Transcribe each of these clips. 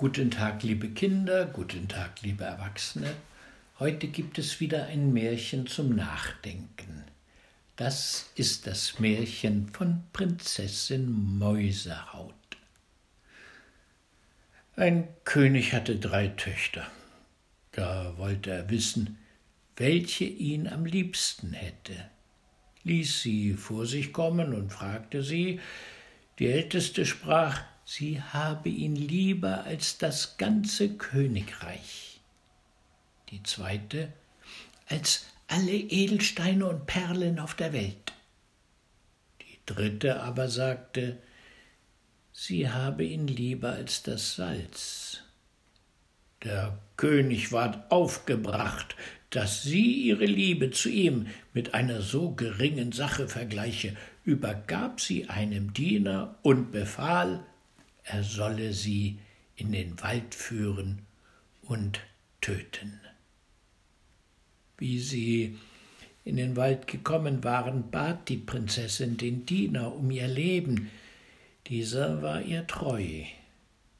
Guten Tag, liebe Kinder, guten Tag, liebe Erwachsene. Heute gibt es wieder ein Märchen zum Nachdenken. Das ist das Märchen von Prinzessin Mäusehaut. Ein König hatte drei Töchter. Da wollte er wissen, welche ihn am liebsten hätte. Ließ sie vor sich kommen und fragte sie. Die älteste sprach, sie habe ihn lieber als das ganze Königreich. Die zweite als alle Edelsteine und Perlen auf der Welt. Die dritte aber sagte, sie habe ihn lieber als das Salz. Der König ward aufgebracht, dass sie ihre Liebe zu ihm mit einer so geringen Sache vergleiche, übergab sie einem Diener und befahl, er solle sie in den Wald führen und töten. Wie sie in den Wald gekommen waren, bat die Prinzessin den Diener um ihr Leben. Dieser war ihr treu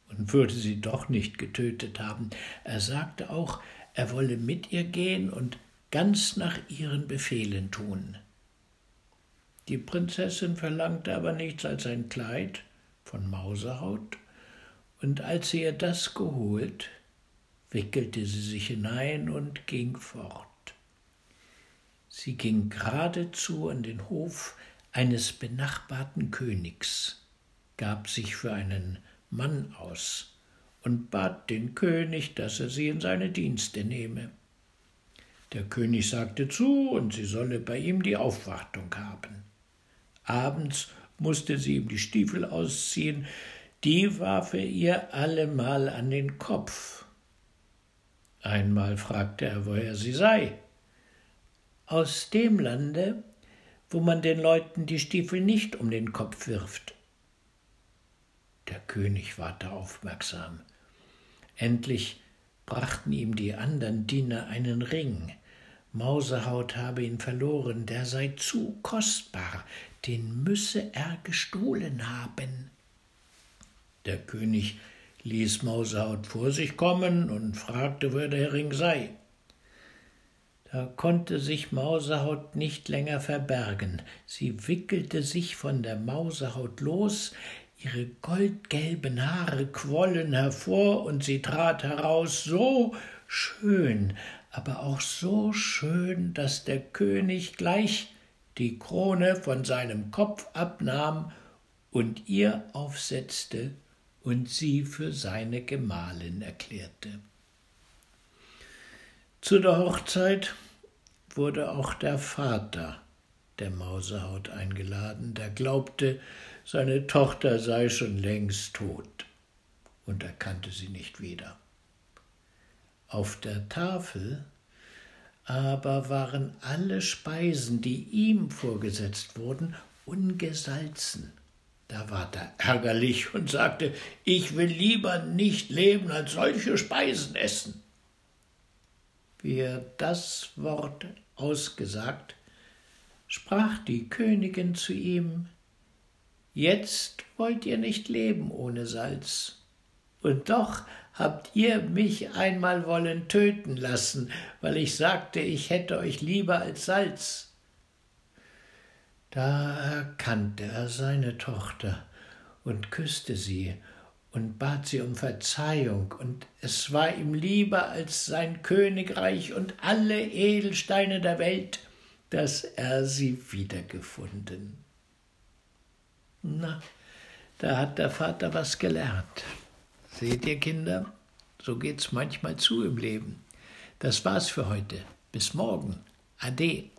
und würde sie doch nicht getötet haben. Er sagte auch, er wolle mit ihr gehen und ganz nach ihren Befehlen tun. Die Prinzessin verlangte aber nichts als ein Kleid von Mausehaut, und als sie ihr das geholt, wickelte sie sich hinein und ging fort. Sie ging geradezu an den Hof eines benachbarten Königs, gab sich für einen Mann aus und bat den König, dass er sie in seine Dienste nehme. Der König sagte zu, und sie solle bei ihm die Aufwartung haben. Abends musste sie ihm die Stiefel ausziehen, die warf er ihr allemal an den Kopf. Einmal fragte er, woher sie sei. Aus dem Lande, wo man den Leuten die Stiefel nicht um den Kopf wirft. Der König warte aufmerksam. Endlich brachten ihm die andern Diener einen Ring. Mausehaut habe ihn verloren, der sei zu kostbar, den müsse er gestohlen haben. Der König ließ Mausehaut vor sich kommen und fragte, wo der Ring sei. Da konnte sich Mausehaut nicht länger verbergen. Sie wickelte sich von der Mausehaut los, ihre goldgelben Haare quollen hervor und sie trat heraus so schön, aber auch so schön, dass der König gleich die Krone von seinem Kopf abnahm und ihr aufsetzte und sie für seine Gemahlin erklärte. Zu der Hochzeit wurde auch der Vater der Mausehaut eingeladen, der glaubte, seine Tochter sei schon längst tot und erkannte sie nicht wieder. Auf der Tafel aber waren alle Speisen, die ihm vorgesetzt wurden, ungesalzen. Da ward er ärgerlich und sagte, ich will lieber nicht leben als solche Speisen essen. Wie er das Wort ausgesagt, sprach die Königin zu ihm, Jetzt wollt ihr nicht leben ohne Salz. Und doch habt ihr mich einmal wollen töten lassen, weil ich sagte, ich hätte euch lieber als Salz. Da erkannte er seine Tochter und küsste sie und bat sie um Verzeihung, und es war ihm lieber als sein Königreich und alle Edelsteine der Welt, dass er sie wiedergefunden. Na, da hat der Vater was gelernt. Seht ihr, Kinder, so geht's manchmal zu im Leben. Das war's für heute. Bis morgen. Ade.